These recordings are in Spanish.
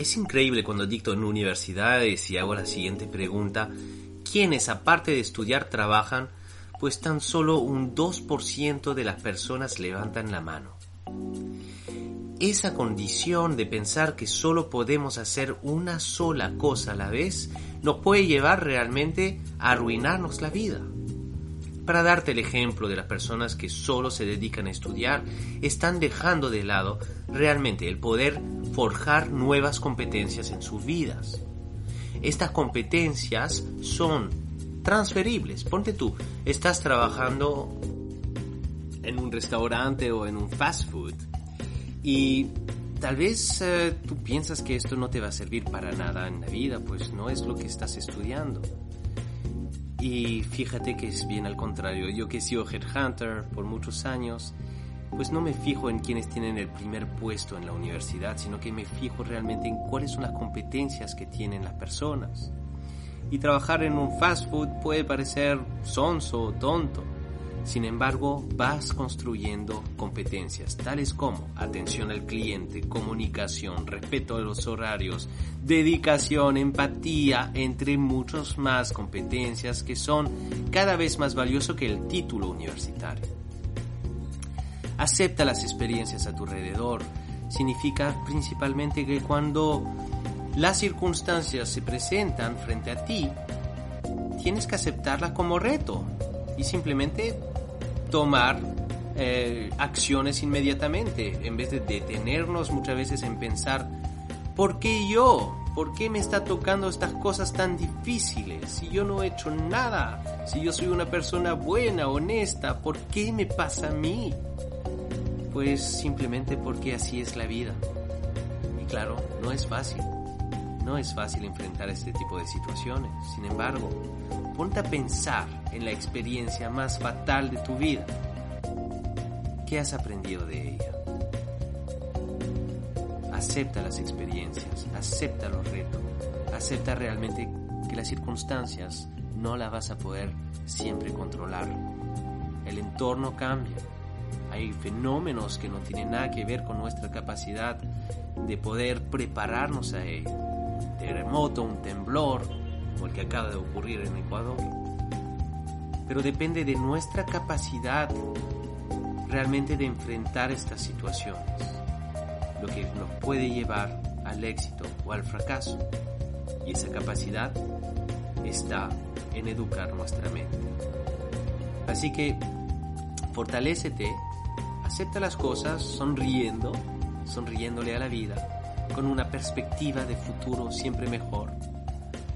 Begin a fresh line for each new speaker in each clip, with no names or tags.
Es increíble cuando dicto en universidades y hago la siguiente pregunta, ¿quiénes aparte de estudiar trabajan? Pues tan solo un 2% de las personas levantan la mano. Esa condición de pensar que solo podemos hacer una sola cosa a la vez nos puede llevar realmente a arruinarnos la vida. Para darte el ejemplo de las personas que solo se dedican a estudiar, están dejando de lado realmente el poder forjar nuevas competencias en sus vidas. Estas competencias son transferibles. Ponte tú, estás trabajando en un restaurante o en un fast food y tal vez eh, tú piensas que esto no te va a servir para nada en la vida, pues no es lo que estás estudiando. Y fíjate que es bien al contrario. Yo que he sido headhunter por muchos años, pues no me fijo en quienes tienen el primer puesto en la universidad, sino que me fijo realmente en cuáles son las competencias que tienen las personas. Y trabajar en un fast food puede parecer sonso o tonto, sin embargo, vas construyendo competencias tales como atención al cliente, comunicación, respeto a los horarios, dedicación, empatía, entre muchas más competencias que son cada vez más valioso que el título universitario. Acepta las experiencias a tu alrededor. Significa principalmente que cuando las circunstancias se presentan frente a ti, tienes que aceptarlas como reto y simplemente tomar eh, acciones inmediatamente, en vez de detenernos muchas veces en pensar, ¿por qué yo? ¿Por qué me está tocando estas cosas tan difíciles? Si yo no he hecho nada, si yo soy una persona buena, honesta, ¿por qué me pasa a mí? Pues simplemente porque así es la vida. Y claro, no es fácil. No es fácil enfrentar este tipo de situaciones. Sin embargo, ponte a pensar en la experiencia más fatal de tu vida. ¿Qué has aprendido de ella? Acepta las experiencias, acepta los retos, acepta realmente que las circunstancias no las vas a poder siempre controlar. El entorno cambia. Hay fenómenos que no tienen nada que ver con nuestra capacidad de poder prepararnos a ello. Terremoto, un temblor, como el que acaba de ocurrir en Ecuador. Pero depende de nuestra capacidad realmente de enfrentar estas situaciones, lo que nos puede llevar al éxito o al fracaso. Y esa capacidad está en educar nuestra mente. Así que fortalécete, acepta las cosas sonriendo, sonriéndole a la vida, con una perspectiva de futuro siempre mejor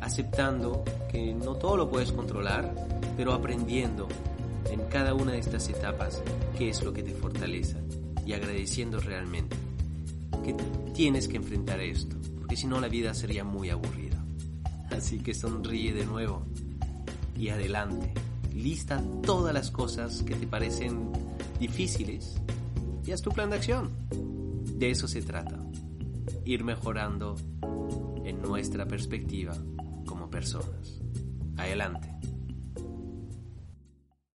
aceptando que no todo lo puedes controlar, pero aprendiendo en cada una de estas etapas qué es lo que te fortalece y agradeciendo realmente que tienes que enfrentar esto, porque si no la vida sería muy aburrida. Así que sonríe de nuevo y adelante. Lista todas las cosas que te parecen difíciles y haz tu plan de acción. De eso se trata. Ir mejorando en nuestra perspectiva como personas. Adelante.